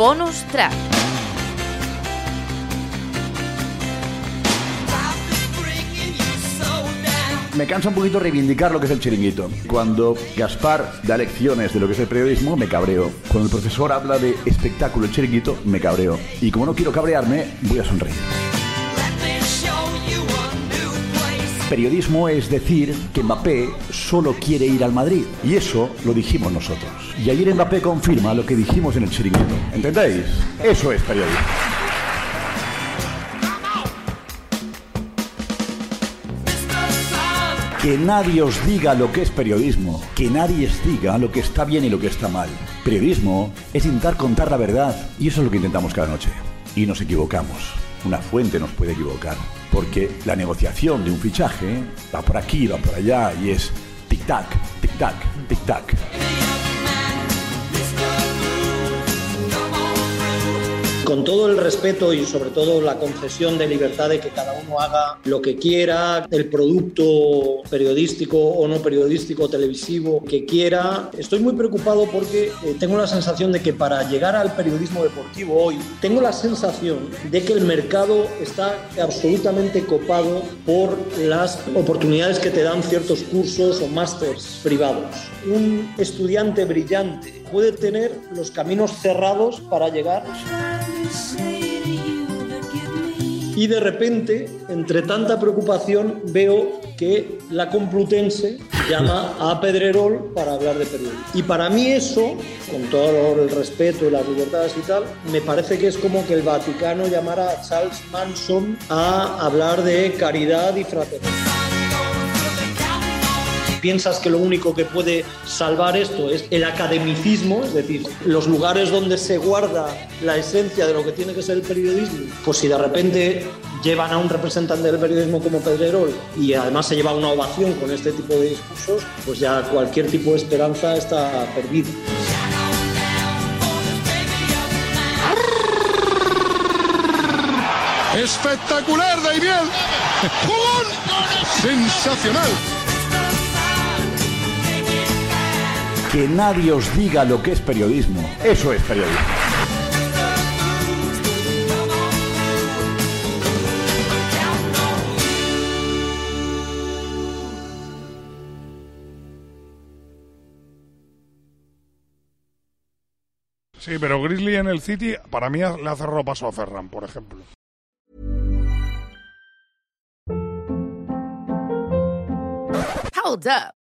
Bonus track. Me cansa un poquito reivindicar lo que es el chiringuito. Cuando Gaspar da lecciones de lo que es el periodismo, me cabreo. Cuando el profesor habla de espectáculo el chiringuito, me cabreo. Y como no quiero cabrearme, voy a sonreír. Periodismo es decir que Mbappé solo quiere ir al Madrid. Y eso lo dijimos nosotros. Y ayer Mbappé confirma lo que dijimos en el chiringuito. ¿Entendéis? Eso es periodismo. Que nadie os diga lo que es periodismo, que nadie os diga lo que está bien y lo que está mal. Periodismo es intentar contar la verdad y eso es lo que intentamos cada noche. Y nos equivocamos. Una fuente nos puede equivocar, porque la negociación de un fichaje va por aquí, va por allá y es tic-tac, tic-tac, tic-tac. Con todo el respeto y sobre todo la concesión de libertad de que cada uno haga lo que quiera, el producto periodístico o no periodístico, televisivo que quiera, estoy muy preocupado porque eh, tengo la sensación de que para llegar al periodismo deportivo hoy, tengo la sensación de que el mercado está absolutamente copado por las oportunidades que te dan ciertos cursos o másters privados. Un estudiante brillante puede tener los caminos cerrados para llegar y de repente, entre tanta preocupación, veo que la Complutense llama a Pedrerol para hablar de periodismo. Y para mí eso, con todo el respeto y las libertades y tal, me parece que es como que el Vaticano llamara a Charles Manson a hablar de caridad y fraternidad piensas que lo único que puede salvar esto es el academicismo, es decir, los lugares donde se guarda la esencia de lo que tiene que ser el periodismo, pues si de repente llevan a un representante del periodismo como Pedrerol y además se lleva una ovación con este tipo de discursos, pues ya cualquier tipo de esperanza está perdida. Espectacular, Daimiel. ¡Jugón! Sensacional. Que nadie os diga lo que es periodismo. Eso es periodismo. Sí, pero Grizzly en el City para mí le ha cerrado paso a Ferran, por ejemplo. Hold up.